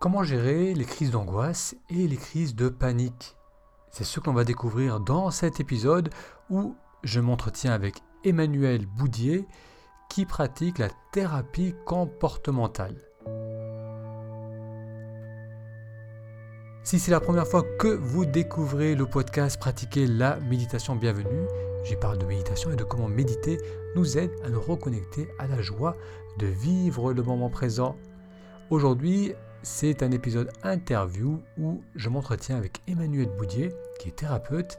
Comment gérer les crises d'angoisse et les crises de panique? C'est ce qu'on va découvrir dans cet épisode où je m'entretiens avec Emmanuel Boudier qui pratique la thérapie comportementale. Si c'est la première fois que vous découvrez le podcast Pratiquer la méditation bienvenue, j'y parle de méditation et de comment méditer nous aide à nous reconnecter à la joie de vivre le moment présent. Aujourd'hui, c'est un épisode interview où je m'entretiens avec Emmanuel Boudier, qui est thérapeute,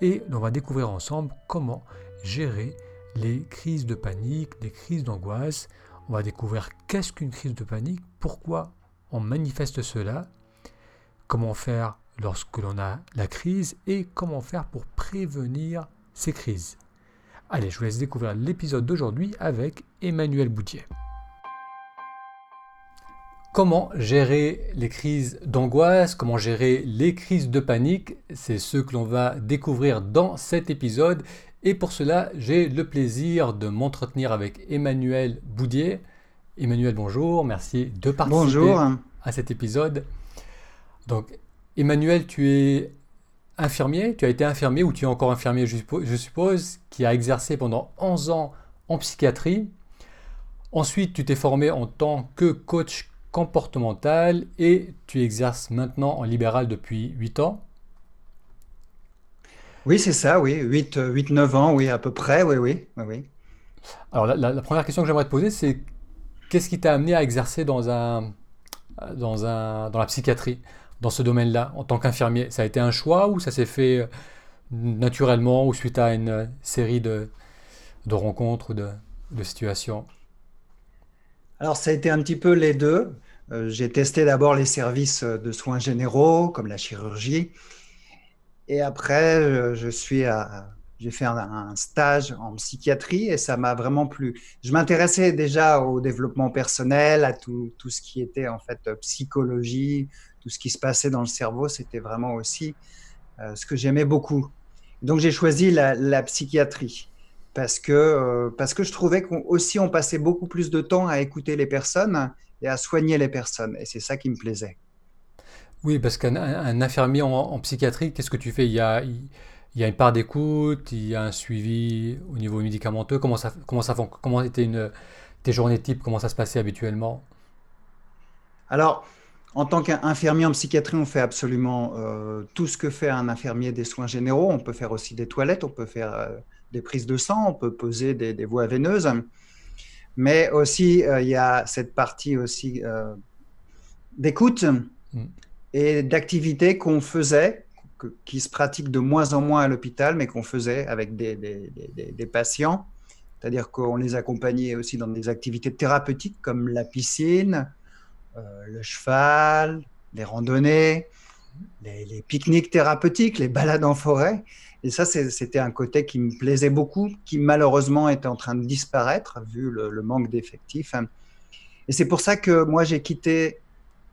et on va découvrir ensemble comment gérer les crises de panique, les crises d'angoisse. On va découvrir qu'est-ce qu'une crise de panique, pourquoi on manifeste cela, comment faire lorsque l'on a la crise et comment faire pour prévenir ces crises. Allez, je vous laisse découvrir l'épisode d'aujourd'hui avec Emmanuel Boudier. Comment gérer les crises d'angoisse, comment gérer les crises de panique, c'est ce que l'on va découvrir dans cet épisode. Et pour cela, j'ai le plaisir de m'entretenir avec Emmanuel Boudier. Emmanuel, bonjour, merci de participer à cet épisode. Donc, Emmanuel, tu es infirmier, tu as été infirmier ou tu es encore infirmier, je suppose, qui a exercé pendant 11 ans en psychiatrie. Ensuite, tu t'es formé en tant que coach comportemental et tu exerces maintenant en libéral depuis 8 ans? Oui, c'est ça, oui, 8-9 ans, oui, à peu près, oui, oui. oui, Alors la, première question que j'aimerais te poser, c'est qu'est-ce qui t'a amené à exercer dans, un, dans, un, dans la psychiatrie, dans ce domaine-là, en tant qu'infirmier? Ça a été un choix ou ça s'est fait euh, naturellement ou suite à une série de, de rencontres ou de, de situations? Alors, ça a été un petit peu les deux. Euh, j'ai testé d'abord les services de soins généraux, comme la chirurgie. Et après, euh, je suis j'ai fait un, stage en psychiatrie et ça m'a vraiment plu. Je m'intéressais déjà au développement personnel, à tout, tout, ce qui était en fait psychologie, tout ce qui se passait dans le cerveau. C'était vraiment aussi euh, ce que j'aimais beaucoup. Donc j'ai choisi la psychiatrie parce que, euh, parce que je trouvais qu'on aussi on passait beaucoup plus de temps à écouter les personnes et à soigner les personnes. Et c'est ça qui me plaisait. Oui, parce qu'un infirmier en, psychiatrie, qu'est-ce que tu fais? Il y, a, il y a une part d'écoute, il y a un suivi au niveau médicamenteux. Comment ça, comment ça comment était une, tes journées type? Comment ça se passait habituellement? Alors, en tant qu'infirmier en psychiatrie, on fait absolument euh, tout ce que fait un infirmier des soins généraux. On peut faire aussi des toilettes, on peut faire euh, des prises de sang, on peut poser des, voies veineuses, mais aussi euh, il y a cette partie aussi euh, d'écoute mm. et d'activité qu'on faisait, qui se pratique de moins en moins à l'hôpital, mais qu'on faisait avec des, des patients. C'est-à-dire qu'on les accompagnait aussi dans des activités thérapeutiques comme la piscine, euh, le cheval, les randonnées, les, les pique-niques thérapeutiques, les balades en forêt. Et ça, c'était un côté qui me plaisait beaucoup, qui malheureusement était en train de disparaître vu le, manque d'effectifs. Et c'est pour ça que moi, j'ai quitté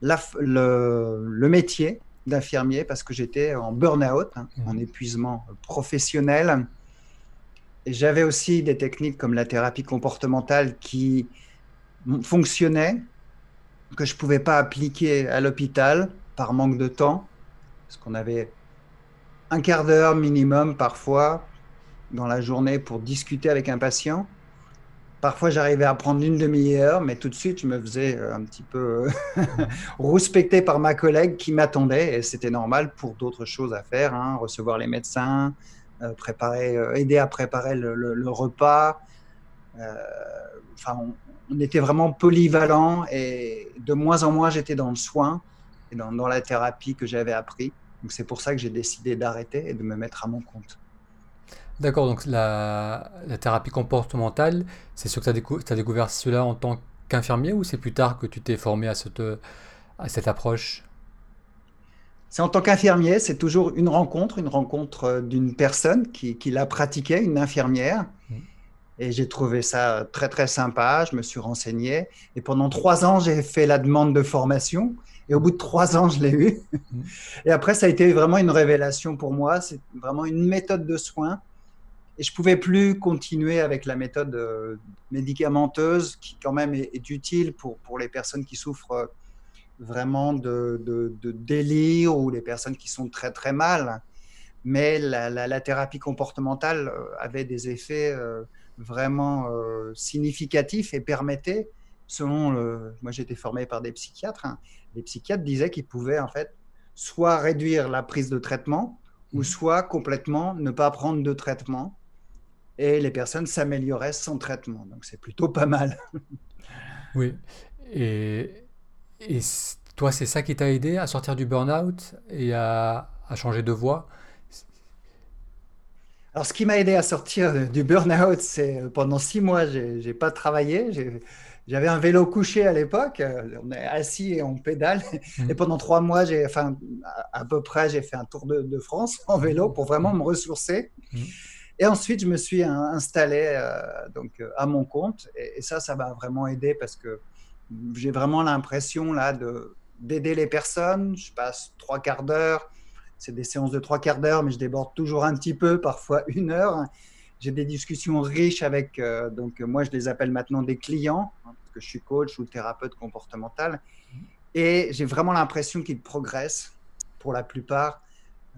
le, métier d'infirmier parce que j'étais en burn-out, hein, mmh. en épuisement professionnel. Et j'avais aussi des techniques comme la thérapie comportementale qui fonctionnaient, que je ne pouvais pas appliquer à l'hôpital par manque de temps, parce qu'on avait un quart d'heure minimum parfois dans la journée pour discuter avec un patient. Parfois, j'arrivais à prendre une demi-heure, mais tout de suite, je me faisais euh, un petit peu euh, respecter par ma collègue qui m'attendait, et c'était normal pour d'autres choses à faire, hein, recevoir les médecins, euh, préparer, aider à préparer le, repas. on, était vraiment polyvalent, et de moins en moins, j'étais dans le soin et dans, dans la thérapie que j'avais appris. Donc c'est pour ça que j'ai décidé d'arrêter et de me mettre à mon compte. D'accord, donc la, thérapie comportementale, c'est sûr que tu as, découvert cela en tant qu'infirmier ou c'est plus tard que tu t'es formé à cette, à cette approche? C'est en tant qu'infirmier, c'est toujours une rencontre, une rencontre euh, d'une personne qui, qui l'a pratiqué, une infirmière. Mmh. Et j'ai trouvé ça très très sympa, je me suis renseigné. Et pendant trois ans, j'ai fait la demande de formation. Et au bout de trois ans, je l'ai eu. Et après, ça a été vraiment une révélation pour moi. C'est vraiment une méthode de soins. Et je pouvais plus continuer avec la méthode euh, médicamenteuse qui quand même est, utile pour, pour les personnes qui souffrent vraiment de, de, délire ou des personnes qui sont très très mal. Mais la, thérapie comportementale euh, avait des effets euh, vraiment euh, significatifs et permettait, selon le, moi j'ai été formé par des psychiatres, hein, les psychiatres disaient qu'ils pouvaient en fait soit réduire la prise de traitement ou mmh. soit complètement ne pas prendre de traitement et les personnes s'amélioraient sans traitement. Donc c'est plutôt pas mal. oui. Et, et toi, c'est ça qui t'a aidé à sortir du burn-out et à, changer de voie? Alors, ce qui m'a aidé à sortir du burn-out, c'est euh, pendant six mois, je n'ai pas travaillé. J'avais un vélo couché à l'époque. Euh, on est assis et on pédale. Mmh. Et pendant trois mois, j'ai, enfin, à peu près, j'ai fait un tour de, France en vélo pour vraiment me ressourcer. Mmh. Et ensuite, je me suis installé euh, donc, à mon compte. Et, et ça, ça m'a vraiment aidé parce que j'ai vraiment l'impression là de d'aider les personnes. Je passe trois quarts d'heure. C'est des séances de trois quarts d'heure, mais je déborde toujours un petit peu, parfois une heure. J'ai des discussions riches avec, euh, donc moi je les appelle maintenant des clients, hein, parce que je suis coach ou thérapeute comportemental. Et j'ai vraiment l'impression qu'ils progressent pour la plupart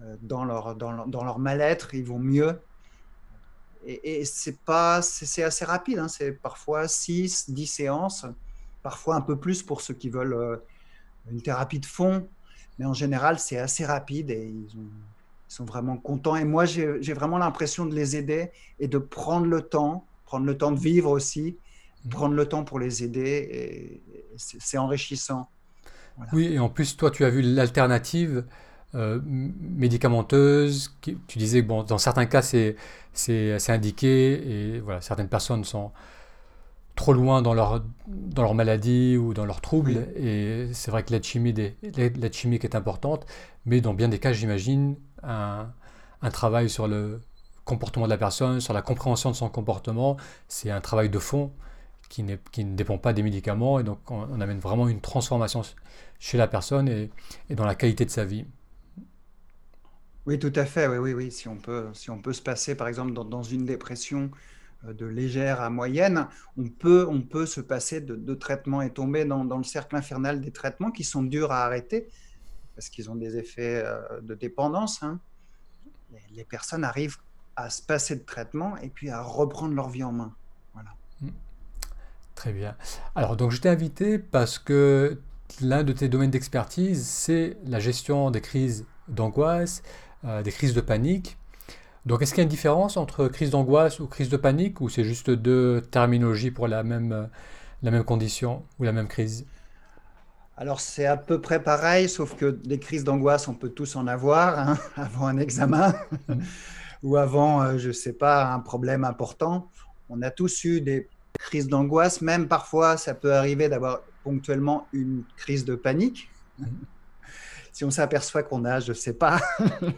euh, dans, leur, dans, leur, dans leur mal-être, ils vont mieux. Et, et c'est pas, c'est assez rapide, hein. c'est parfois 6, 10 séances, parfois un peu plus pour ceux qui veulent euh, une thérapie de fond, mais en général, c'est assez rapide et ils, sont vraiment contents. Et moi, j'ai vraiment l'impression de les aider et de prendre le temps, prendre le temps de vivre aussi, mmh. prendre le temps pour les aider. Et c'est enrichissant. Oui, et en plus, toi, tu as vu l'alternative euh, médicamenteuse. Qui, tu disais que bon, dans certains cas, c'est indiqué et voilà, certaines personnes sont trop loin dans leur, dans leur maladie ou dans leurs troubles. Et c'est vrai que l'aide chimique, l'aide chimique est importante, mais dans bien des cas, j'imagine, un, un, travail sur le comportement de la personne, sur la compréhension de son comportement, c'est un travail de fond qui, qui ne dépend pas des médicaments. Et donc, on, amène vraiment une transformation chez la personne et, et, dans la qualité de sa vie. Oui, tout à fait. Oui, oui, oui. Si on peut, si on peut se passer, par exemple, dans, dans une dépression, de légère à moyenne, on peut, on peut se passer de, traitements et tomber dans, le cercle infernal des traitements qui sont durs à arrêter parce qu'ils ont des effets euh, de dépendance. Hein. Les, personnes arrivent à se passer de traitement et puis à reprendre leur vie en main. Voilà. Mmh. Très bien. Alors, donc, je t'ai invité parce que l'un de tes domaines d'expertise, c'est la gestion des crises d'angoisse, euh, des crises de panique. Donc est-ce qu'il y a une différence entre crise d'angoisse ou crise de panique ou c'est juste deux terminologies pour la même, euh, la même condition ou la même crise? Alors c'est à peu près pareil, sauf que des crises d'angoisse, on peut tous en avoir hein, avant un examen mmh. ou avant, euh, je ne sais pas, un problème important. On a tous eu des crises d'angoisse, même parfois ça peut arriver d'avoir ponctuellement une crise de panique. Si on s'aperçoit qu'on a, je ne sais pas,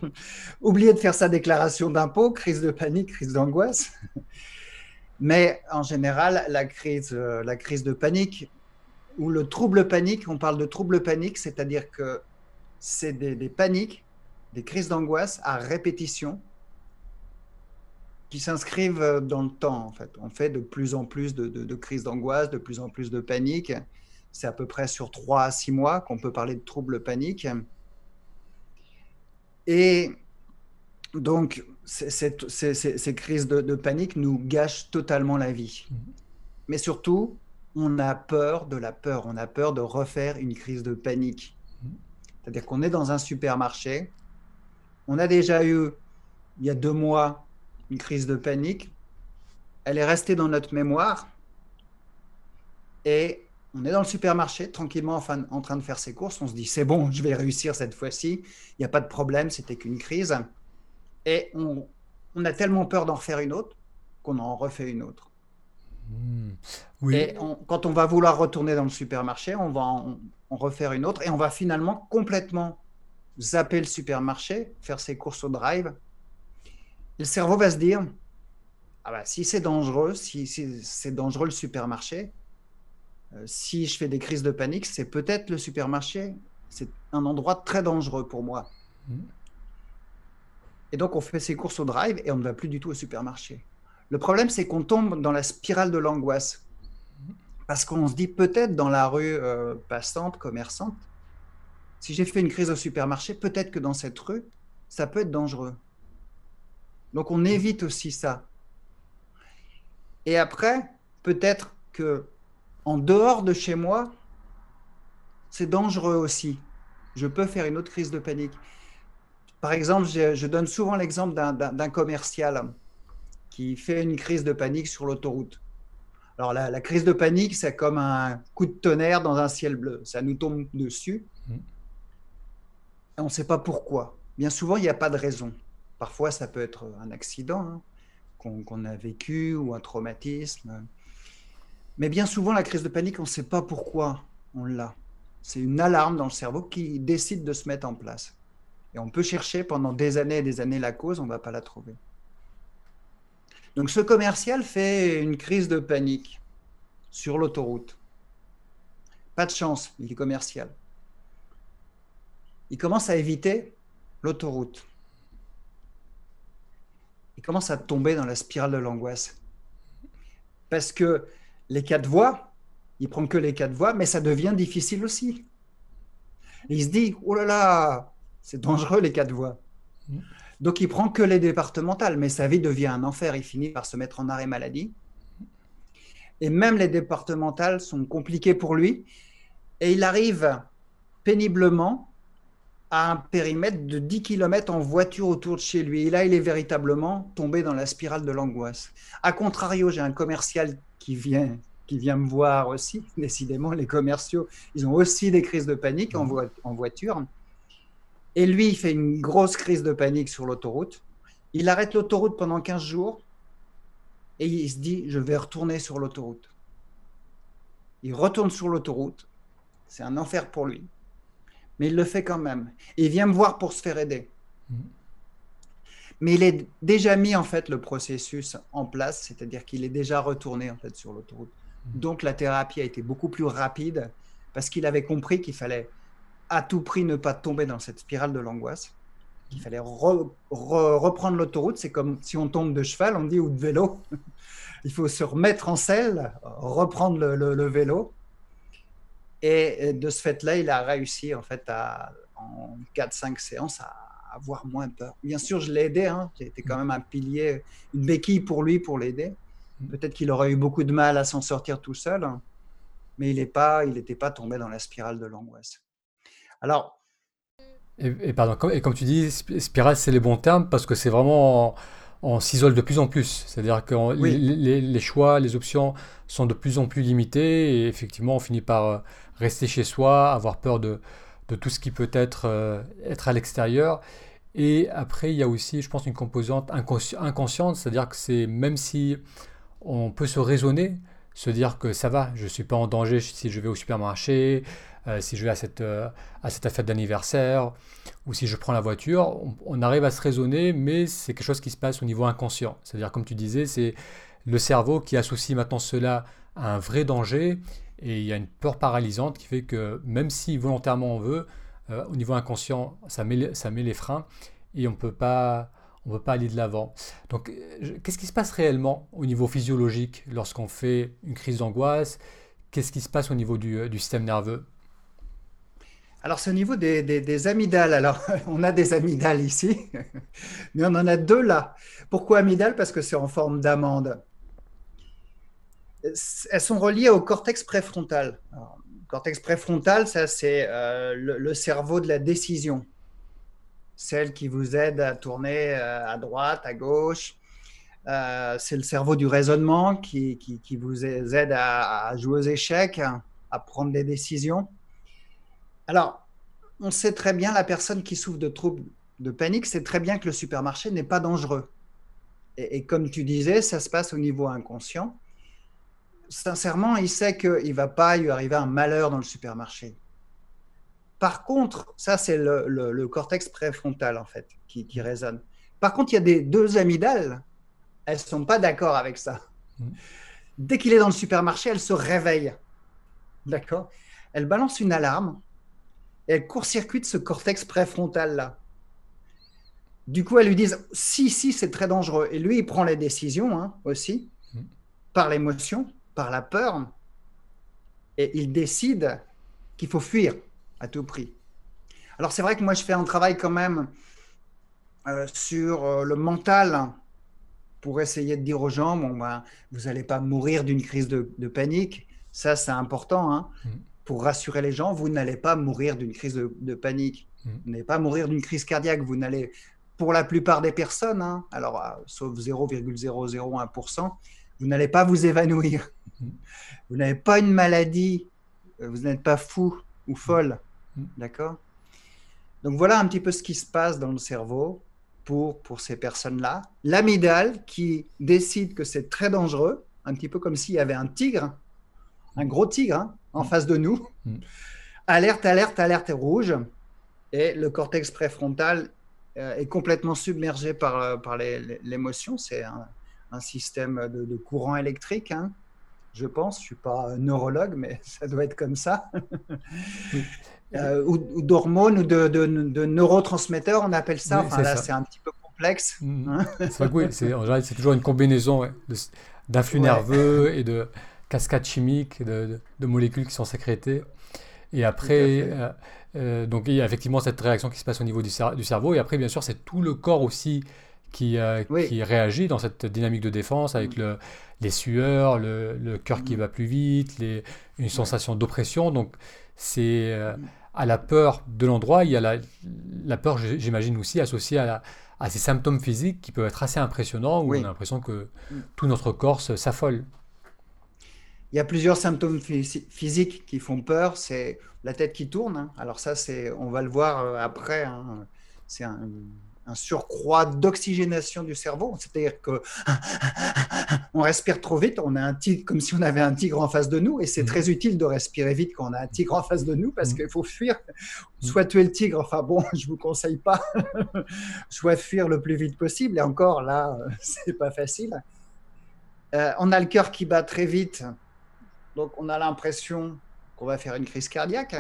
oublié de faire sa déclaration d'impôt, crise de panique, crise d'angoisse. Mais en général, la crise, euh, la crise de panique ou le trouble panique, on parle de trouble panique, c'est-à-dire que c'est des, paniques, des crises d'angoisse à répétition qui s'inscrivent dans le temps. En fait, on fait de plus en plus de, de crises d'angoisse, de plus en plus de panique. C'est à peu près sur 3 à 6 mois qu'on peut parler de troubles paniques. Et donc, ces, crises de, panique nous gâchent totalement la vie. Mhm. Mais surtout, on a peur de la peur. On a peur de refaire une crise de panique. Mhm. C'est-à-dire qu'on est dans un supermarché. On a déjà eu, il y a deux mois, une crise de panique. Elle est restée dans notre mémoire. Et on est dans le supermarché, tranquillement en, train de faire ses courses. On se dit, c'est bon, je vais réussir cette fois-ci. Il n'y a pas de problème, c'était qu'une crise. Et on, a tellement peur d'en refaire une autre qu'on en refait une autre. Hmm. Oui. Et quand on va vouloir retourner dans le supermarché, on va en, refaire une autre et on va finalement complètement zapper le supermarché, faire ses courses au drive. le cerveau va se dire, ah bah, si c'est dangereux, si c'est dangereux le supermarché, si je fais des crises de panique, c'est peut-être le supermarché. C'est un endroit très dangereux pour moi. Mm. Et donc, on fait ses courses au drive et on ne va plus du tout au supermarché. Le problème, c'est qu'on tombe dans la spirale de l'angoisse. Parce qu'on se dit peut-être dans la rue euh, passante, commerçante, si j'ai fait une crise au supermarché, peut-être que dans cette rue, ça peut être dangereux. Donc on évite aussi ça. Et après, peut-être que en dehors de chez moi, c'est dangereux aussi. Je peux faire une autre crise de panique. Par exemple, je, donne souvent l'exemple d'un commercial qui fait une crise de panique sur l'autoroute. Alors la, crise de panique, c'est comme un coup de tonnerre dans un ciel bleu. Ça nous tombe dessus. Mmh. on ne sait pas pourquoi. Bien souvent, il n'y a pas de raison. Parfois, ça peut être un accident hein, qu'on a vécu ou un traumatisme. Mais bien souvent, la crise de panique, on ne sait pas pourquoi on l'a. C'est une alarme dans le cerveau qui décide de se mettre en place. Et on peut chercher pendant des années et des années la cause, on ne va pas la trouver. Donc ce commercial fait une crise de panique sur l'autoroute. Pas de chance, il est commercial. Il commence à éviter l'autoroute. Il commence à tomber dans la spirale de l'angoisse. Parce que les quatre voies, il prend que les quatre voies, mais ça devient difficile aussi. il se dit, oh là là, c'est dangereux les quatre voies. Donc il prend que les départementales, mais sa vie devient un enfer. Il finit par se mettre en arrêt maladie. Et même les départementales sont compliquées pour lui. Et il arrive péniblement à un périmètre de 10 km en voiture autour de chez lui. Et là, il est véritablement tombé dans la spirale de l'angoisse. A contrario, j'ai un commercial qui vient, qui vient me voir aussi. Décidément, les commerciaux, ils ont aussi des crises de panique en, en voiture. Et lui, il fait une grosse crise de panique sur l'autoroute. Il arrête l'autoroute pendant 15 jours et il se dit, je vais retourner sur l'autoroute. Il retourne sur l'autoroute. C'est un enfer pour lui mais il le fait quand même. il vient me voir pour se faire aider. Mm. Mais il est déjà mis en fait le processus en place, c'est-à-dire qu'il est déjà retourné en fait sur l'autoroute. Mm. Donc la thérapie a été beaucoup plus rapide parce qu'il avait compris qu'il fallait à tout prix ne pas tomber dans cette spirale de l'angoisse. Il fallait reprendre l'autoroute. C'est comme si on tombe de cheval, on dit, ou de vélo. il faut se remettre en selle, reprendre le vélo et de ce fait-là, il a réussi en fait à, en 4-5 séances à avoir moins peur. Bien sûr, je l'ai aidé, hein. j'étais quand même un pilier, une béquille pour lui pour l'aider. Peut-être qu'il aurait eu beaucoup de mal à s'en sortir tout seul, hein. mais il n'était pas, pas tombé dans la spirale de l'angoisse. Alors. Et, pardon, et comme tu dis, spirale, c'est les bons termes parce que c'est vraiment on s'isole de plus en plus. C'est-à-dire que les, choix, les options sont de plus en plus limités et effectivement, on finit par euh, rester chez soi, avoir peur de, tout ce qui peut être, euh, être à l'extérieur. Et après, il y a aussi, je pense, une composante inconsciente, c'est-à-dire que c'est même si on peut se raisonner, se dire que ça va, je ne suis pas en danger si je vais au supermarché, euh, si je vais à cette, euh, à cette fête d'anniversaire, ou si je prends la voiture, on, arrive à se raisonner, mais c'est quelque chose qui se passe au niveau inconscient. C'est-à-dire, comme tu disais, c'est le cerveau qui associe maintenant cela à un vrai danger, et il y a une peur paralysante qui fait que même si volontairement on veut, euh, au niveau inconscient, ça met, ça met les freins, et on peut pas on ne peut pas aller de l'avant. Donc, qu'est-ce qui se passe réellement au niveau physiologique lorsqu'on fait une crise d'angoisse? Qu'est-ce qui se passe au niveau du, du système nerveux? Alors, c'est au niveau des, amygdales. Alors, on a des amygdales ici, mais on en a deux là. Pourquoi amygdales? Parce que c'est en forme d'amande. Elles sont reliées au cortex préfrontal. le cortex préfrontal, ça, c'est euh, le, cerveau de la décision. Celle qui vous aide à tourner euh, à droite, à gauche. Euh, c'est le cerveau du raisonnement qui, vous aide à jouer aux échecs, à prendre des décisions. Alors, on sait très bien, la personne qui souffre de troubles de panique sait très bien que le supermarché n'est pas dangereux. Et, comme tu disais, ça se passe au niveau inconscient. Sincèrement, il sait qu'il ne va pas lui arriver un malheur dans le supermarché. Par contre, ça, c'est le, cortex préfrontal, en fait, qui, résonne. Par contre, il y a des deux amygdales, elles ne sont pas d'accord avec ça. Mmh. Dès qu'il est dans le supermarché, elle se réveille. D'accord? Elle balance une alarme elle court-circuite ce cortex préfrontal-là. Du coup, elles lui disent si, si, c'est très dangereux. Et lui, il prend les décisions hein, aussi, mm. par l'émotion, par la peur. Et il décide qu'il faut fuir à tout prix. Alors c'est vrai que moi je fais un travail quand même euh, sur euh, le mental pour essayer de dire aux gens, bon, ben, vous n'allez pas mourir d'une crise de, panique. Ça, c'est important. Hein. Mm. Pour rassurer les gens, vous n'allez pas mourir d'une crise de, panique. Mm. Vous n'allez pas mourir d'une crise cardiaque. Vous n'allez, pour la plupart des personnes, hein, alors euh, sauf 0,001%, vous n'allez pas vous évanouir. Mm. Vous n'avez pas une maladie. Vous n'êtes pas fou ou folle. D'accord? Donc voilà un petit peu ce qui se passe dans le cerveau pour, pour ces personnes-là. L'amygdale qui décide que c'est très dangereux, un petit peu comme s'il y avait un tigre, un gros tigre hein, en mm. face de nous. Mm. Alerte, alerte, alerte rouge. Et le cortex préfrontal euh, est complètement submergé par, euh, par l'émotion. C'est un, système de, courant électrique. Hein, je pense, je suis pas neurologue, mais ça doit être comme ça. Euh, ou, d'hormones ou de, de, neurotransmetteurs, on appelle ça. enfin, là, c'est un petit peu complexe. Mm. Hein. c'est en général, c'est toujours une combinaison d'influx nerveux et de cascades chimiques, de, molécules qui sont sécrétées. Et après, euh, euh, donc il y a effectivement cette réaction qui se passe au niveau du, du cerveau. Et après, bien sûr, c'est tout le corps aussi qui, qui, réagit dans cette dynamique de défense avec le, les sueurs, le, le cœur qui mm. va plus vite, les, une sensation d'oppression. Donc, c'est à la peur de l'endroit, il y a la, la peur, j'imagine aussi, associée à, à, ces symptômes physiques qui peuvent être assez impressionnants, où on a l'impression que mm. tout notre corps s'affole. Il y a plusieurs symptômes physiques qui font peur. C'est la tête qui tourne. Hein. Alors ça, c'est, on va le voir euh, après. Hein. C'est un, un surcroît d'oxygénation du cerveau. C'est-à-dire que on respire trop vite, on a un tigre comme si on avait un tigre en face de nous, et c'est mm. très utile de respirer vite quand on a un tigre en face de nous parce mm. qu'il faut fuir, mm. soit tuer le tigre. Enfin bon, je vous conseille pas, soit fuir le plus vite possible. Et encore là, c'est pas facile. Euh, on a le cœur qui bat très vite, donc on a l'impression qu'on va faire une crise cardiaque.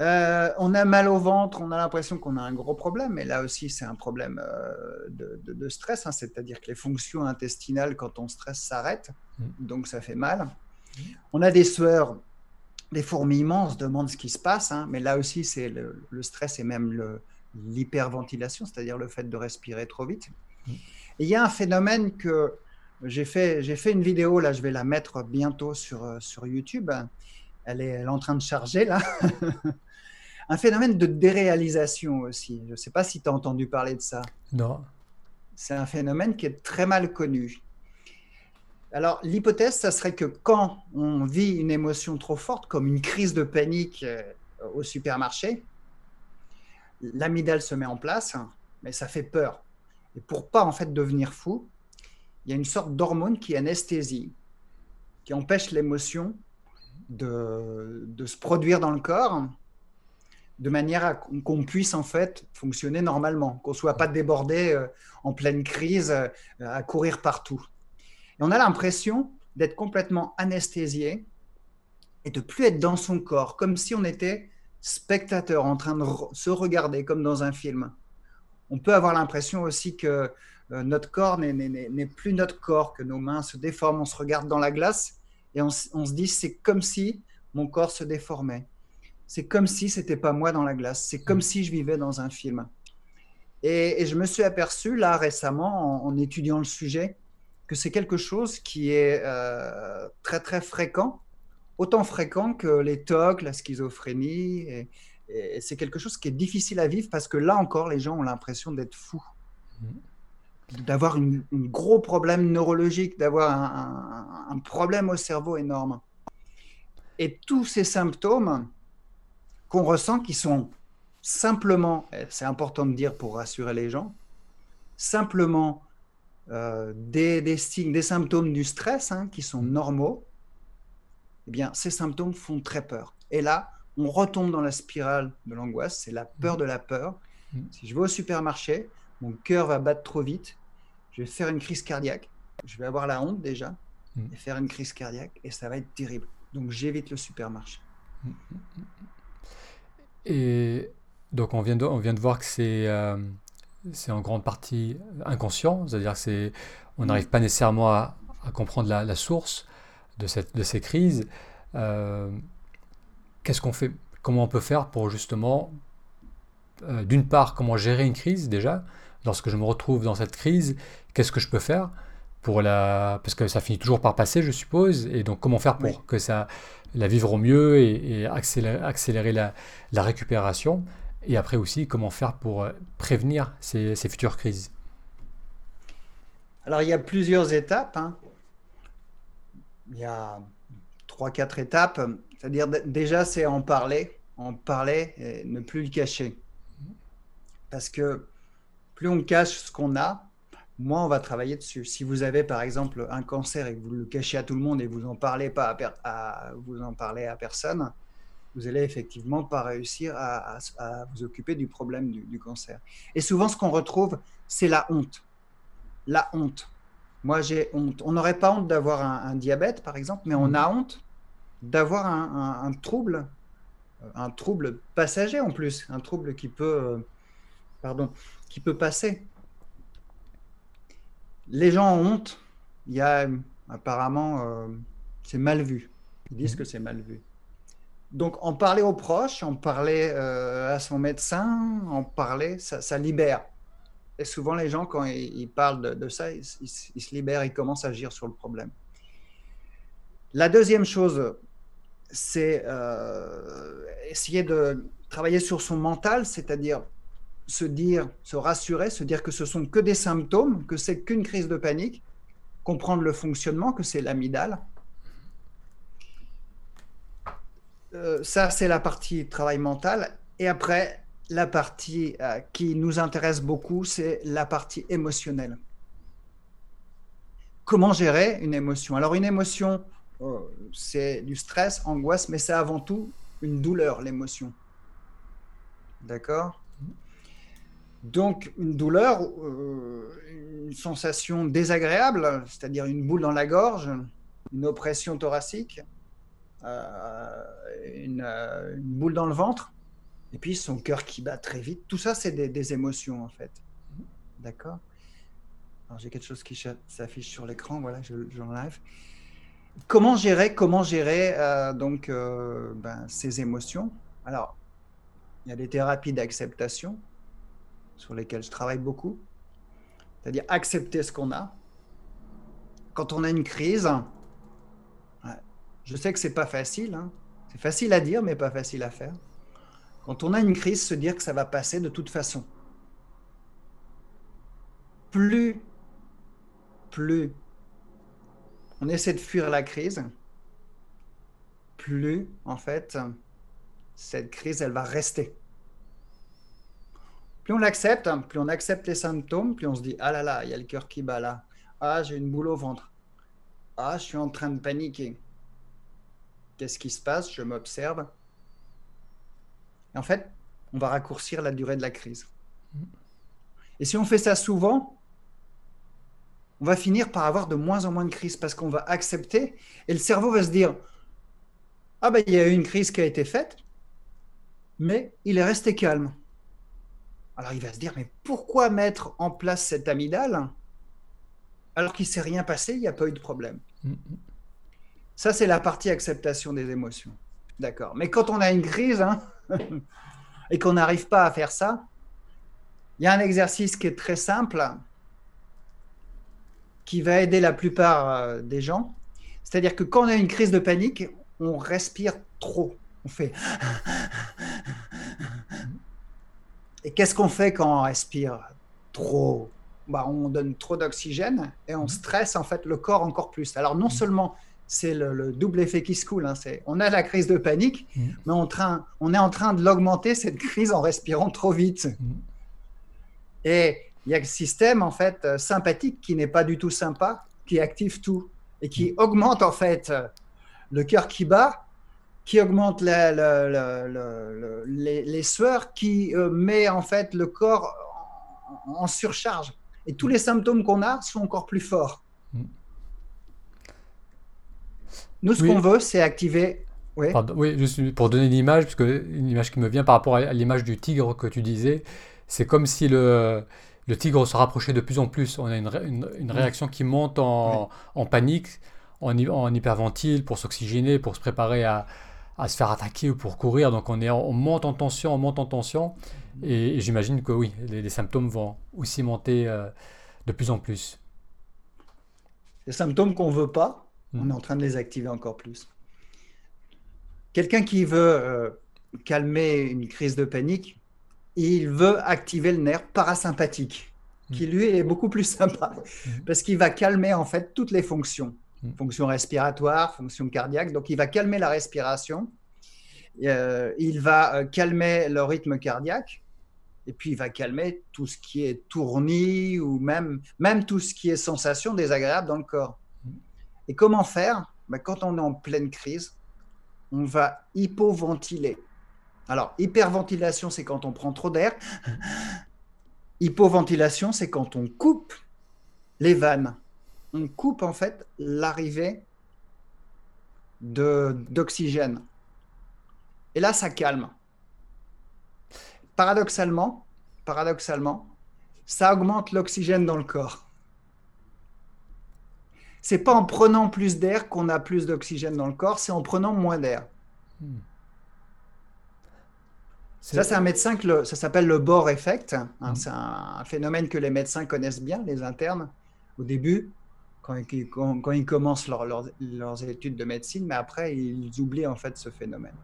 Euh, on a mal au ventre, on a l'impression qu'on a un gros problème, mais là aussi c'est un problème euh, de, stress, hein. c'est-à-dire que les fonctions intestinales quand on stresse s'arrêtent, donc ça fait mal. On a des sueurs, des fourmillements, on se demande ce qui se passe, hein. mais là aussi c'est le, stress et même l'hyperventilation, c'est-à-dire le fait de respirer trop vite. Mm. il y a un phénomène que j'ai fait, j'ai fait une vidéo, là je vais la mettre bientôt sur, euh, sur YouTube. Elle est, elle est en train de charger là. un phénomène de déréalisation aussi. Je ne sais pas si tu as entendu parler de ça. Non. C'est un phénomène qui est très mal connu. Alors, l'hypothèse, ça serait que quand on vit une émotion trop forte, comme une crise de panique euh, au supermarché, l'amygdale se met en place, mais ça fait peur. Et pour pas en fait devenir fou, il y a une sorte d'hormone qui anesthésie, qui empêche l'émotion de, se produire dans le corps de manière à qu'on puisse en fait fonctionner normalement, qu'on ne soit pas débordé euh, en pleine crise euh, à courir partout. Et on a l'impression d'être complètement anesthésié et de plus être dans son corps, comme si on était spectateur en train de se regarder comme dans un film. On peut avoir l'impression aussi que euh, notre corps n'est plus notre corps, que nos mains se déforment, on se regarde dans la glace et on, se dit c'est comme si mon corps se déformait c'est comme si c'était pas moi dans la glace. C'est comme mm. si je vivais dans un film. Et, je me suis aperçu là récemment, en, étudiant le sujet, que c'est quelque chose qui est euh, très très fréquent, autant fréquent que les TOC, la schizophrénie. Et, c'est quelque chose qui est difficile à vivre parce que là encore, les gens ont l'impression d'être fous, mm. D'avoir un gros problème neurologique, d'avoir un problème au cerveau énorme. Et tous ces symptômes, qu'on ressent qui sont simplement, c'est important de dire pour rassurer les gens, simplement euh, des, signes, des symptômes du stress hein, qui sont normaux, eh bien, ces symptômes font très peur. Et là, on retombe dans la spirale de l'angoisse, c'est la peur de la peur. Mm. Si je vais au supermarché, mon cœur va battre trop vite, je vais faire une crise cardiaque, je vais avoir la honte déjà, mm. et faire une crise cardiaque, et ça va être terrible. Donc j'évite le supermarché. Mm, et donc on vient de, on vient de voir que c'est euh, c'est en grande partie inconscient, c'est-à-dire que on n'arrive pas nécessairement à, comprendre la, source de, cette, de ces crises. Euh, qu'est-ce qu'on fait comment on peut faire pour justement, euh, d'une part, comment gérer une crise déjà, lorsque je me retrouve dans cette crise, qu'est-ce que je peux faire pour la... Parce que ça finit toujours par passer, je suppose, et donc comment faire pour que ça la vivre au mieux et, accélérer, la, récupération, et après aussi comment faire pour euh, prévenir ces, futures crises? Alors il y a plusieurs étapes. Hein. Il y a trois, quatre étapes. C'est-à-dire déjà c'est en parler, en parler et ne plus le cacher. Parce que plus on cache ce qu'on a, moins on va travailler dessus. Si vous avez par exemple un cancer et que vous le cachez à tout le monde et vous en parlez pas à, vous en parlez à personne, vous allez effectivement pas réussir à, vous occuper du problème du, cancer. Et souvent, ce qu'on retrouve, c'est la honte. La honte. Moi, j'ai honte. On n'aurait pas honte d'avoir un, diabète, par exemple, mais on a honte d'avoir un, trouble, un trouble passager en plus, un trouble qui peut, euh, pardon, qui peut passer les gens ont honte. Il y a apparemment, euh, c'est mal vu. Ils disent mhm. que c'est mal vu. Donc, en parler aux proches, en parler euh, à son médecin, en parler, ça, libère. Et souvent, les gens, quand ils, parlent de, ça, ils, se libèrent, ils commencent à agir sur le problème. La deuxième chose, c'est euh, essayer de travailler sur son mental, c'est-à-dire se dire, se rassurer, se dire que ce sont que des symptômes, que c'est qu'une crise de panique, comprendre le fonctionnement, que c'est l'amidale. Euh, ça, c'est la partie travail mental. Et après, la partie euh, qui nous intéresse beaucoup, c'est la partie émotionnelle. Comment gérer une émotion? Alors, une émotion, euh, c'est du stress, angoisse, mais c'est avant tout une douleur, l'émotion. D'accord? Donc une douleur, euh, une sensation désagréable, c'est-à-dire une boule dans la gorge, une oppression thoracique, euh, une, boule dans le ventre, et puis son cœur qui bat très vite. Tout ça, c'est des, émotions en fait. D'accord? Alors j'ai quelque chose qui s'affiche sur l'écran, voilà, j'enlève. comment gérer, comment gérer euh, donc ben, ces émotions? Alors, il y a des thérapies d'acceptation sur lesquels je travaille beaucoup. C'est-à-dire accepter ce qu'on a. Quand on a une crise, je sais que c'est pas facile. Hein. C'est facile à dire, mais pas facile à faire. Quand on a une crise, se dire que ça va passer de toute façon. Plus, plus on essaie de fuir la crise, plus, en fait, cette crise, elle va rester plus on l'accepte, plus on accepte les symptômes, plus on se dit ah là là, il y a le cœur qui bat là. Ah, j'ai une boule au ventre. Ah, je suis en train de paniquer. Qu'est-ce qui se passe? Je m'observe. En fait, on va raccourcir la durée de la crise. Et si on fait ça souvent, on va finir par avoir de moins en moins de crises parce qu'on va accepter et le cerveau va se dire Ah ben il y a eu une crise qui a été faite, mais il est resté calme. Alors il va se dire, mais pourquoi mettre en place cette amygdale alors qu'il ne s'est rien passé, il n'y a pas eu de problème? Mm. Ça, c'est la partie acceptation des émotions. D'accord. Mais quand on a une crise hein, et qu'on n'arrive pas à faire ça, il y a un exercice qui est très simple qui va aider la plupart euh, des gens. C'est-à-dire que quand on a une crise de panique, on respire trop. On fait et qu'est-ce qu'on fait quand on respire trop? Bah, On donne trop d'oxygène et on mhm. stresse en fait le corps encore plus. Alors non mhm. seulement c'est le, double effet qui se coule, hein, on a la crise de panique, mhm. mais on, train, on, est en train de l'augmenter cette crise en respirant trop vite. Et il y a le système en fait euh, sympathique qui n'est pas du tout sympa, qui active tout et qui augmente en fait euh, le cœur qui bat qui augmente les, les, sueurs, qui euh, met en fait le corps en, surcharge. Et tous les symptômes qu'on a sont encore plus forts. Mm. Nous, ce qu'on veut, c'est activer. Oui, oui juste pour donner une image, parce que une image qui me vient par rapport à l'image du tigre que tu disais, c'est comme si le, le tigre se rapprochait de plus en plus. On a une, une, réaction qui monte en, en panique, en, en hyperventile pour s'oxygéner, pour se préparer à, à se faire attaquer ou pour courir. Donc on, est, on monte en tension, on monte en tension. Et, j'imagine que oui, les, symptômes vont aussi monter euh, de plus en plus. Les symptômes qu'on ne veut pas, on mm. est en train de les activer encore plus. Quelqu'un qui veut euh, calmer une crise de panique, il veut activer le nerf parasympathique, qui mm. lui est beaucoup plus sympa, mm. parce qu'il va calmer en fait toutes les fonctions. Fonction respiratoire, fonction cardiaque. Donc, il va calmer la respiration. Euh, il va euh, calmer le rythme cardiaque. Et puis, il va calmer tout ce qui est tournis ou même, même tout ce qui est sensation désagréable dans le corps. Et comment faire? Ben, Quand on est en pleine crise, on va hypoventiler. Alors, hyperventilation, c'est quand on prend trop d'air. Hypoventilation, c'est quand on coupe les vannes on coupe en fait l'arrivée d'oxygène. Et là, ça calme. Paradoxalement, paradoxalement, ça augmente l'oxygène dans le corps. C'est pas en prenant plus d'air qu'on a plus d'oxygène dans le corps, c'est en prenant moins d'air. Hmm. Ça, c'est un médecin que ça s'appelle le Bohr effect. Hein. Hmm. C'est un, phénomène que les médecins connaissent bien, les internes, au début quand, ils commencent leurs études de médecine, mais après, ils oublient en fait ce phénomène.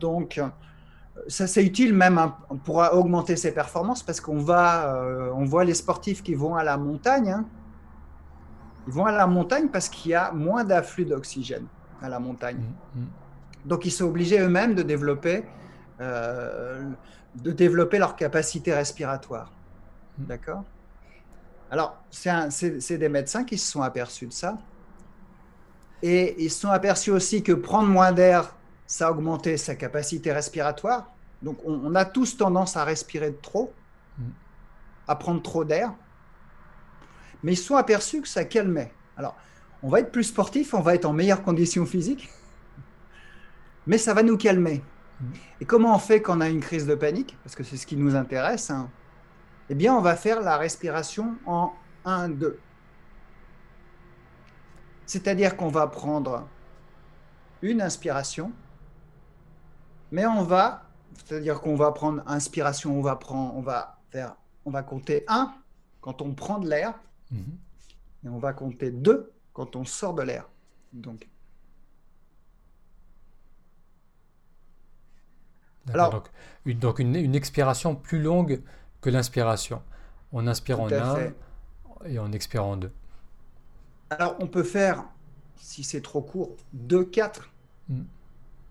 Donc, ça c'est utile même hein, pour augmenter ses performances parce qu'on va, euh, on voit les sportifs qui vont à la montagne. Hein. ils vont à la montagne parce qu'il y a moins d'afflux d'oxygène à la montagne. Mmh, mmh. Donc, ils sont obligés eux-mêmes de développer, euh, de développer leur capacité respiratoire. Mmh. D'accord? Alors, c'est des médecins qui se sont aperçus de ça. Et ils se sont aperçus aussi que prendre moins d'air, ça augmentait sa capacité respiratoire. Donc, on, a tous tendance à respirer de trop, à prendre trop d'air. Mais ils se sont aperçus que ça calmait. Alors, on va être plus sportif, on va être en meilleure condition physique, mais ça va nous calmer. Et comment on fait quand on a une crise de panique? Parce que c'est ce qui nous intéresse. Hein eh bien, on va faire la respiration en 1-2. C'est-à-dire qu'on va prendre une inspiration, mais on va, c'est-à-dire qu'on va prendre inspiration, on va prendre, on va faire, on va compter 1 quand on prend de l'air, mhm. et on va compter 2 quand on sort de l'air. Donc, Alors, donc, une, donc une, une, expiration plus longue que l'inspiration. On inspire en un et on expire en deux. Alors, on peut faire, si c'est trop court, deux, quatre. Hmm.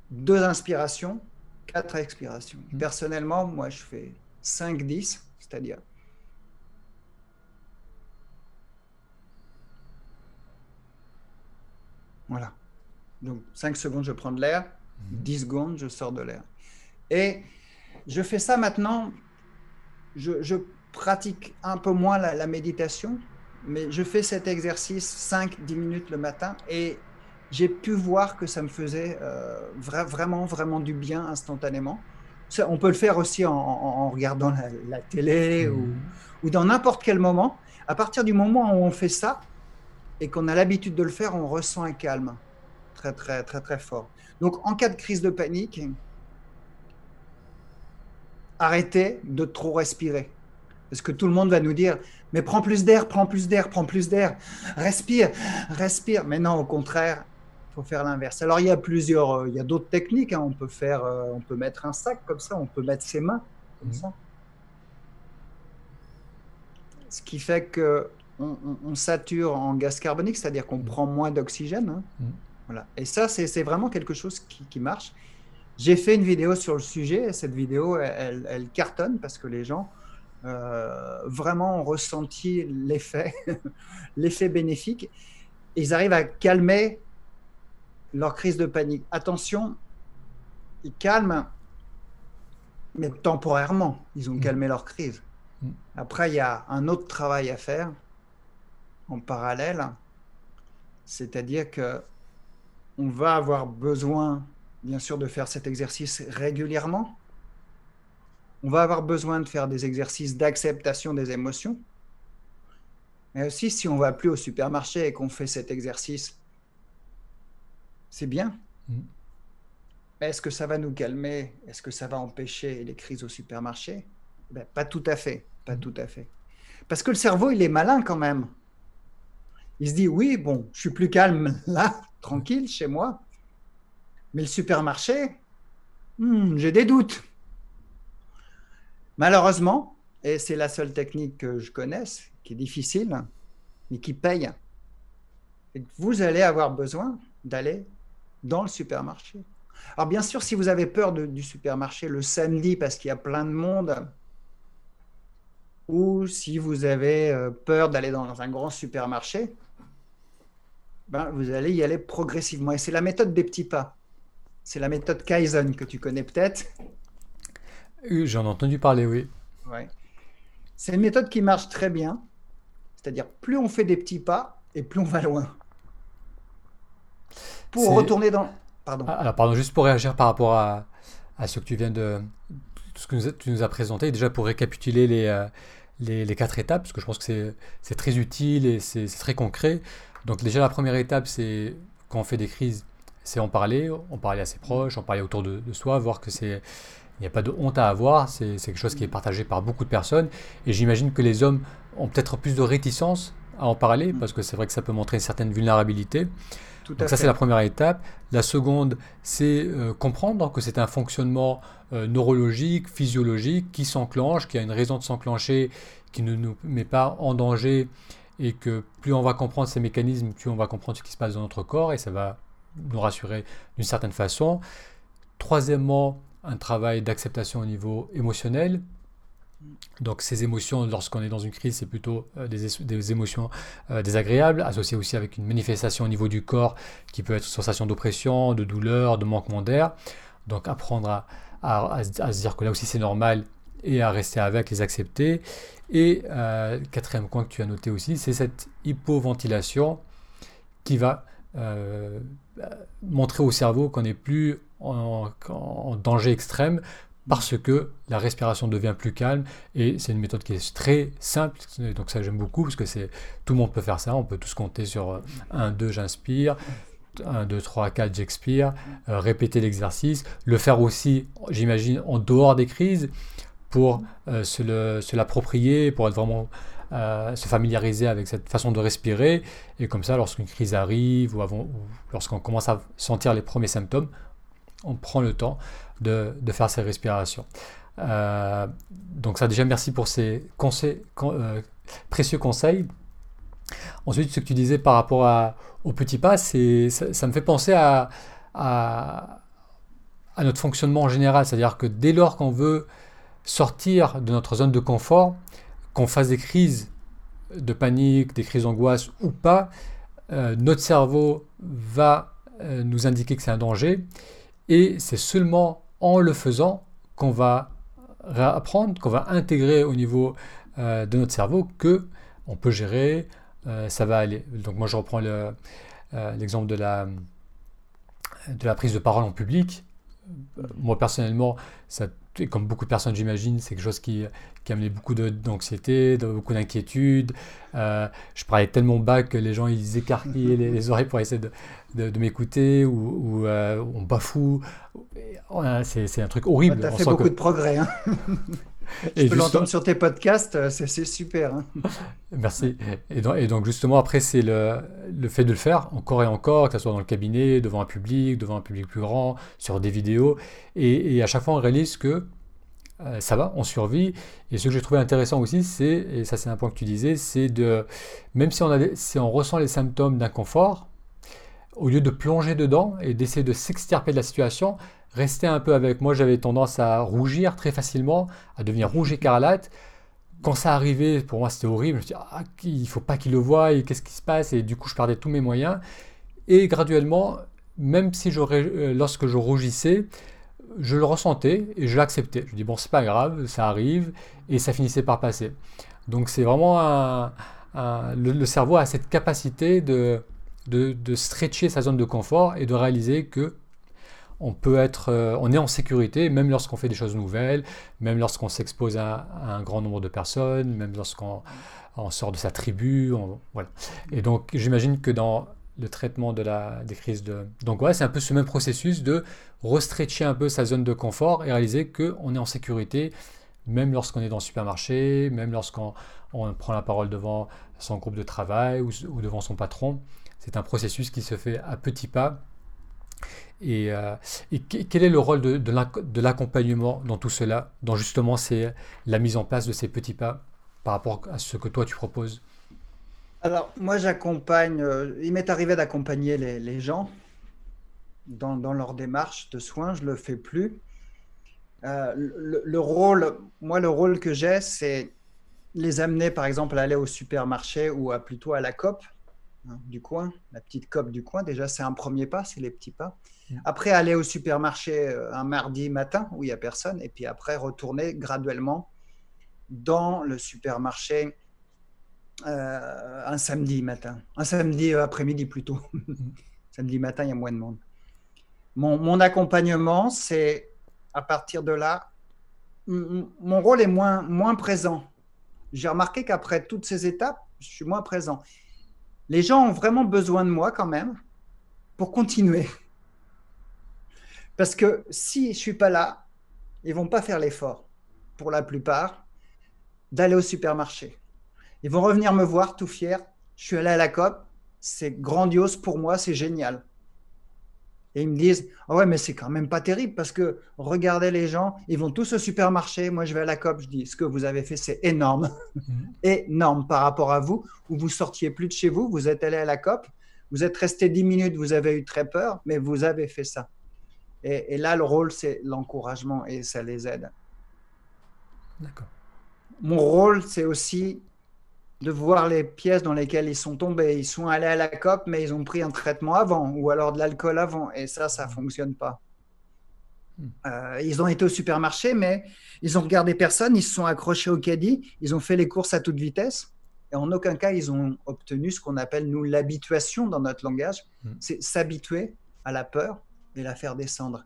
Deux inspirations, quatre expirations. Hmm. Personnellement, moi, je fais 5, 10, c'est-à-dire. Voilà. Donc, 5 secondes, je prends de l'air. 10 hmm. secondes, je sors de l'air. Et je fais ça maintenant je, pratique un peu moins la, méditation, mais je fais cet exercice 5-10 minutes le matin et j'ai pu voir que ça me faisait euh, vraiment, vraiment du bien instantanément. on peut le faire aussi en, regardant la, télé ou, mmh. ou, dans n'importe quel moment. À partir du moment où on fait ça et qu'on a l'habitude de le faire, on ressent un calme très, très, très, très fort. Donc, en cas de crise de panique, arrêtez de trop respirer. Parce que tout le monde va nous dire, mais prends plus d'air, prends plus d'air, prends plus d'air, respire, respire. Mais non, au contraire, il faut faire l'inverse. Alors il y a plusieurs, euh, il y a d'autres techniques. Hein. On peut faire, euh, on peut mettre un sac comme ça, on peut mettre ses mains comme mhm. ça. Ce qui fait que on, sature en gaz carbonique, c'est-à-dire qu'on mhm. prend moins d'oxygène. Hein. Mhm. Voilà. Et ça, c'est vraiment quelque chose qui, qui marche. J'ai fait une vidéo sur le sujet et cette vidéo, elle, cartonne parce que les gens euh, vraiment ont ressenti l'effet, l'effet bénéfique. ils arrivent à calmer leur crise de panique. Attention, ils calment, mais temporairement, ils ont mmh. calmé leur crise. Mmh. Après, il y a un autre travail à faire en parallèle, c'est-à-dire que on va avoir besoin bien sûr de faire cet exercice régulièrement. On va avoir besoin de faire des exercices d'acceptation des émotions. Mais aussi, si on va plus au supermarché et qu'on fait cet exercice, c'est bien. Mm. est-ce que ça va nous calmer? Est-ce que ça va empêcher les crises au supermarché? Ben, Pas tout à fait, pas tout à fait. Parce que le cerveau, il est malin quand même. Il se dit, oui, bon, je suis plus calme là, tranquille, chez moi. Mais le supermarché, hmm, j'ai des doutes. Malheureusement, et c'est la seule technique que je connaisse, qui est difficile, mais qui paye, vous allez avoir besoin d'aller dans le supermarché. Alors bien sûr, si vous avez peur du supermarché le samedi parce qu'il y a plein de monde, ou si vous avez euh, peur d'aller dans un grand supermarché, ben, vous allez y aller progressivement. Et c'est la méthode des petits pas. C'est la méthode Kaizen que tu connais peut-être. J'en ai entendu parler, oui. Ouais. C'est une méthode qui marche très bien. C'est-à-dire, plus on fait des petits pas et plus on va loin. Pour retourner dans. Pardon. Ah, alors, pardon, juste pour réagir par rapport à, à ce que tu viens de. Tout ce que tu nous as présenté, déjà pour récapituler les, euh, les, les, quatre étapes, parce que je pense que c'est très utile et c'est très concret. Donc, déjà, la première étape, c'est quand on fait des crises, c'est en parler, en parler à ses proches, en parler autour de, de soi, voir que c'est il n'y a pas de honte à avoir, c'est quelque chose qui est partagé par beaucoup de personnes. Et j'imagine que les hommes ont peut-être plus de réticence à en parler, parce que c'est vrai que ça peut montrer une certaine vulnérabilité. Donc ça, c'est la première étape. La seconde, c'est euh, comprendre que c'est un fonctionnement euh, neurologique, physiologique, qui s'enclenche, qui a une raison de s'enclencher, qui ne nous met pas en danger, et que plus on va comprendre ces mécanismes, plus on va comprendre ce qui se passe dans notre corps, et ça va nous rassurer d'une certaine façon. Troisièmement, un travail d'acceptation au niveau émotionnel. Donc ces émotions, lorsqu'on est dans une crise, c'est plutôt euh, des, émotions euh, désagréables, associées aussi avec une manifestation au niveau du corps qui peut être sensation d'oppression, de douleur, de manquement d'air. Donc apprendre à, se dire que là aussi c'est normal et à rester avec, les accepter. Et euh, quatrième point que tu as noté aussi, c'est cette hypoventilation qui va montrer au cerveau qu'on n'est plus en, danger extrême parce que la respiration devient plus calme et c'est une méthode qui est très simple. Donc ça j'aime beaucoup parce que c'est tout le monde peut faire ça. On peut tous compter sur 1 2 j'inspire 1 2 3 4 j'expire euh, répéter l'exercice le faire aussi j'imagine en dehors des crises pour euh, se l'approprier pour être vraiment euh, se familiariser avec cette façon de respirer et comme ça lorsqu'une crise arrive ou, lorsqu'on commence à sentir les premiers symptômes on prend le temps de, faire ces respirations. Euh, donc ça déjà merci pour ces conseils, euh, précieux conseils. Ensuite, ce que tu disais par rapport à, au petit pas, ça, me fait penser à, à, notre fonctionnement en général. C'est-à-dire que dès lors qu'on veut sortir de notre zone de confort, qu'on fasse des crises de panique, des crises d'angoisse ou pas, euh, notre cerveau va nous indiquer que c'est un danger et c'est seulement en le faisant qu'on va apprendre, qu'on va intégrer au niveau euh, de notre cerveau que on peut gérer, euh, ça va aller. Donc moi je reprends euh, l'exemple de, la, de la prise de parole en public. Moi personnellement, ça, comme beaucoup de personnes j'imagine, c'est quelque chose qui, qui a amené beaucoup d'anxiété, beaucoup d'inquiétude. je parlais tellement bas que les gens ils écarquillaient les, oreilles pour essayer de, de, m'écouter ou, euh, on bafoue. C'est un truc horrible. tu as fait beaucoup de progrès. Hein. Je peux l'entendre sur tes podcasts, euh, c'est super. Hein. Merci. Et donc, et donc, justement, après, c'est le, le, fait de le faire encore et encore, que ce soit dans le cabinet, devant un public, devant un public plus grand, sur des vidéos. Et, à chaque fois, on réalise que euh, ça va, on survit. Et ce que j'ai trouvé intéressant aussi, c'est, et ça c'est un point que tu disais, c'est de, même si on, a, si on ressent les symptômes d'inconfort, au lieu de plonger dedans et d'essayer de s'extirper de la situation, rester un peu avec moi. J'avais tendance à rougir très facilement, à devenir rouge écarlate. Quand ça arrivait, pour moi c'était horrible. Je me suis ah, il faut pas qu'il le voie, qu'est-ce qui se passe? Et du coup, je perdais tous mes moyens. Et graduellement, même si euh, lorsque je rougissais, je le ressentais et je l'acceptais. Je dis bon, c'est pas grave, ça arrive, et ça finissait par passer. Donc c'est vraiment le, cerveau a cette capacité de, de, stretcher sa zone de confort et de réaliser que on peut être, euh, on est en sécurité, même lorsqu'on fait des choses nouvelles, même lorsqu'on s'expose à, un grand nombre de personnes, même lorsqu'on sort de sa tribu, voilà. Et donc, j'imagine que dans le traitement de la, des crises d'angoisse. c'est un peu ce même processus de restretcher un peu sa zone de confort et réaliser qu'on est en sécurité, même lorsqu'on est dans le supermarché, même lorsqu'on prend la parole devant son groupe de travail ou, devant son patron. C'est un processus qui se fait à petits pas. Et, euh, quel est le rôle de, l'accompagnement dans tout cela, dans justement c'est la mise en place de ces petits pas par rapport à ce que toi tu proposes? Alors, moi, j'accompagne, euh, il m'est arrivé d'accompagner les, gens dans, leur démarche de soins, je ne le fais plus. Euh, le, rôle, moi, le rôle que j'ai, c'est les amener, par exemple, à aller au supermarché ou à, plutôt à la COP hein, du coin, la petite COP du coin. Déjà, c'est un premier pas, c'est les petits pas. Mm. Après, aller au supermarché euh, un mardi matin où il n'y a personne, et puis après, retourner graduellement dans le supermarché euh, un samedi matin, un samedi euh, après-midi plutôt. samedi matin, il y a moins de monde. Mon, accompagnement, c'est à partir de là, mon rôle est moins, moins présent. J'ai remarqué qu'après toutes ces étapes, je suis moins présent. Les gens ont vraiment besoin de moi quand même pour continuer. Parce que si je suis pas là, ils vont pas faire l'effort, pour la plupart, d'aller au supermarché. Ils vont revenir me voir tout fiers. Je suis allé à la COP, c'est grandiose pour moi, c'est génial. Et ils me disent Ah ouais, mais c'est quand même pas terrible parce que regardez les gens, ils vont tous au supermarché. Moi, je vais à la COP. Je dis Ce que vous avez fait, c'est énorme. Mhm. énorme par rapport à vous, où vous sortiez plus de chez vous. Vous êtes allé à la COP. Vous êtes resté 10 minutes. Vous avez eu très peur, mais vous avez fait ça. Et, et là, le rôle, c'est l'encouragement et ça les aide. D'accord. Mon rôle, c'est aussi de voir les pièces dans lesquelles ils sont tombés. Ils sont allés à la COP, mais ils ont pris un traitement avant, ou alors de l'alcool avant, et ça, ça ne fonctionne pas. Hmm. Euh, ils ont été au supermarché, mais ils ont regardé personne, ils se sont accrochés au caddie, ils ont fait les courses à toute vitesse, et en aucun cas, ils ont obtenu ce qu'on appelle, nous, l'habituation dans notre langage. Hmm. C'est s'habituer à la peur et la faire descendre.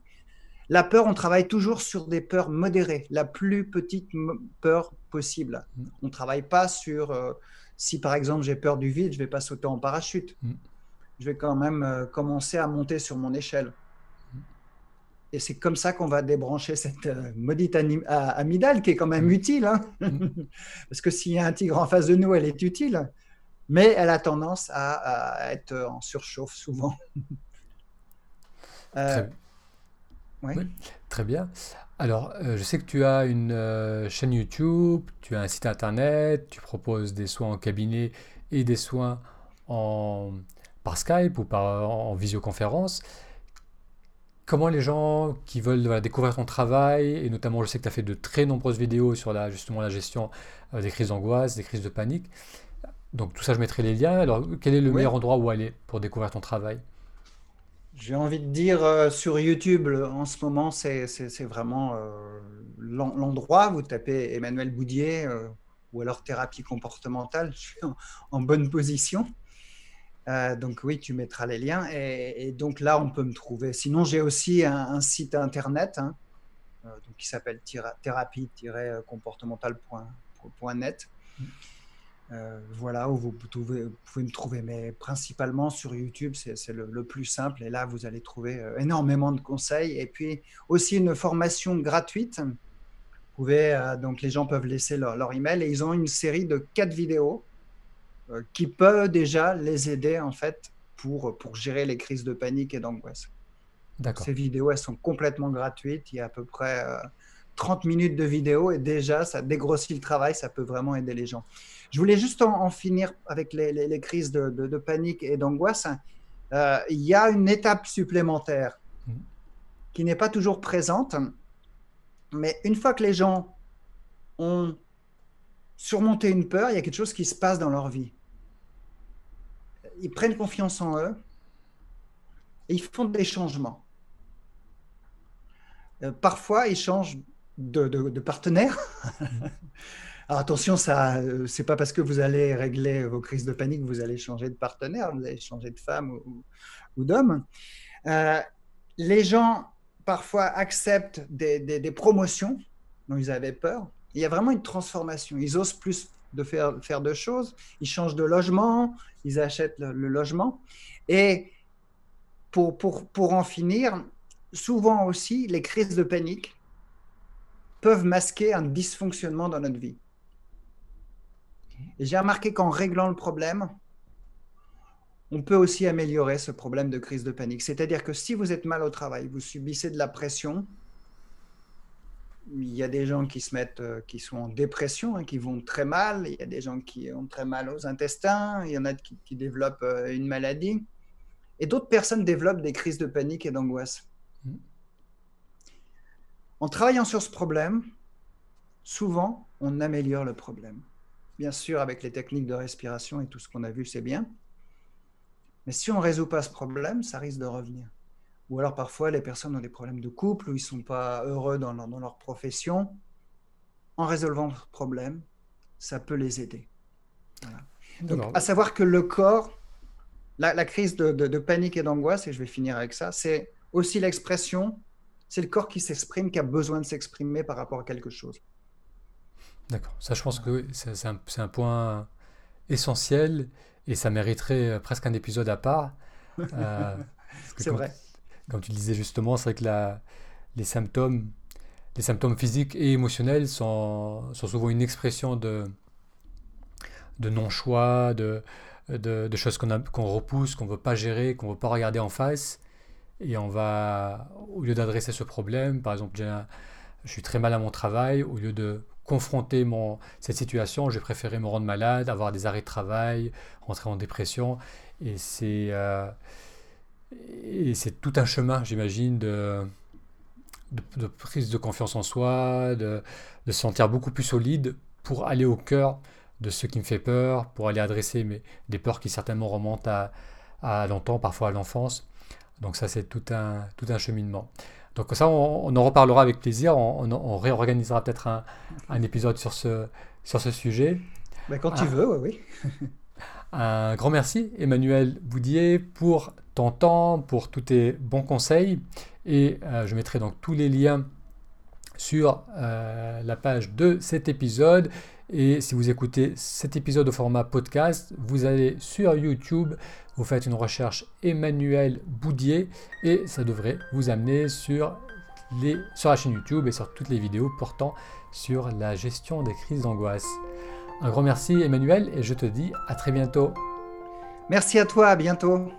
La peur, on travaille toujours sur des peurs modérées, la plus petite peur possible. Mm. On ne travaille pas sur, euh, si par exemple j'ai peur du vide, je ne vais pas sauter en parachute. Mm. Je vais quand même euh, commencer à monter sur mon échelle. Mm. Et c'est comme ça qu'on va débrancher cette euh, maudite amygdale qui est quand même utile. Hein. Parce que s'il y a un tigre en face de nous, elle est utile. Mais elle a tendance à, être en surchauffe souvent. Oui. Très bien. Alors, euh, je sais que tu as une euh, chaîne YouTube, tu as un site internet, tu proposes des soins en cabinet et des soins en, par Skype ou par, en visioconférence. Comment les gens qui veulent découvrir ton travail, et notamment je sais que tu as fait de très nombreuses vidéos sur la, justement la gestion euh, des crises d'angoisse, des crises de panique. Donc tout ça, je mettrai les liens. Alors, quel est le meilleur endroit où aller pour découvrir ton travail? J'ai envie de dire euh, sur YouTube, en ce moment, c'est vraiment euh, l'endroit. Vous tapez Emmanuel Boudier euh, ou alors thérapie comportementale. Je suis en, bonne position. donc oui, tu mettras les liens. Et, donc là, on peut me trouver. Sinon, j'ai aussi un, site internet hein, qui s'appelle thérapie-comportemental.net. Euh, voilà où vous pouvez, me trouver, mais principalement sur YouTube, c'est le, plus simple. Et là, vous allez trouver euh, énormément de conseils et puis aussi une formation gratuite. Vous pouvez, euh, donc les gens peuvent laisser leur, email et ils ont une série de quatre vidéos qui peuvent déjà les aider en fait pour, pour gérer les crises de panique et d'angoisse. Ces vidéos, elles sont complètement gratuites. Il y a à peu près 30 minutes de vidéo et déjà, ça dégrossit le travail, ça peut vraiment aider les gens. Je voulais juste en, finir avec les, crises de, panique et d'angoisse. Euh, il y a une étape supplémentaire mm. qui n'est pas toujours présente, mais une fois que les gens ont surmonté une peur, il y a quelque chose qui se passe dans leur vie. Ils prennent confiance en eux et ils font des changements. Euh, parfois, ils changent de, de partenaire. Mm. attention, ça, euh, c'est pas parce que vous allez régler vos crises de panique que vous allez changer de partenaire, vous allez changer de femme ou, d'homme. Euh, les gens parfois acceptent des, promotions dont ils avaient peur. Il y a vraiment une transformation. Ils osent plus de faire, faire de choses. Ils changent de logement, ils achètent le, logement. Et pour, pour, pour en finir, souvent aussi, les crises de panique peuvent masquer un dysfonctionnement dans notre vie. J'ai remarqué qu'en réglant le problème, on peut aussi améliorer ce problème de crise de panique. C'est-à-dire que si vous êtes mal au travail, vous subissez de la pression, il y a des gens qui se mettent, euh, qui sont en dépression, hein, qui vont très mal. Il y a des gens qui ont très mal aux intestins. Il y en a qui, développent euh, une maladie. Et d'autres personnes développent des crises de panique et d'angoisse. En travaillant sur ce problème, souvent, on améliore le problème. Bien sûr, avec les techniques de respiration et tout ce qu'on a vu, c'est bien. Mais si on ne résout pas ce problème, ça risque de revenir. Ou alors parfois, les personnes ont des problèmes de couple ou ils ne sont pas heureux dans leur, dans leur, profession. En résolvant ce problème, ça peut les aider. Donc, à savoir que le corps, la, la crise de, de, de, panique et d'angoisse, et je vais finir avec ça, c'est aussi l'expression, c'est le corps qui s'exprime, qui a besoin de s'exprimer par rapport à quelque chose. D'accord. Ça, je pense que c'est un, un, point essentiel et ça mériterait euh, presque un épisode à part. Euh, c'est vrai. Comme tu disais justement, c'est vrai que la, les symptômes, les symptômes physiques et émotionnels sont, sont souvent une expression de, de non-choix, de, de, de, choses qu'on qu'on repousse, qu'on ne veut pas gérer, qu'on ne veut pas regarder en face. Et on va, au lieu d'adresser ce problème, par exemple, je suis très mal à mon travail, au lieu de confronter mon, cette situation, j'ai préféré me rendre malade, avoir des arrêts de travail, rentrer en dépression. Et c'est euh, tout un chemin, j'imagine, de, de, prise de confiance en soi, de, de, se sentir beaucoup plus solide pour aller au cœur de ce qui me fait peur, pour aller adresser mes, des peurs qui certainement remontent à, à longtemps, parfois à l'enfance. Donc ça, c'est tout un, tout un cheminement. Donc ça, on, en reparlera avec plaisir. On, réorganisera peut-être un, un, épisode sur ce, sur ce sujet. Ben, quand tu ah. veux, oui, oui. un grand merci, Emmanuel Boudier, pour ton temps, pour tous tes bons conseils. Et euh, je mettrai donc tous les liens sur euh, la page de cet épisode. Et si vous écoutez cet épisode au format podcast, vous allez sur YouTube, vous faites une recherche Emmanuel Boudier et ça devrait vous amener sur, les, sur la chaîne YouTube et sur toutes les vidéos portant sur la gestion des crises d'angoisse. Un grand merci Emmanuel et je te dis à très bientôt. Merci à toi, à bientôt.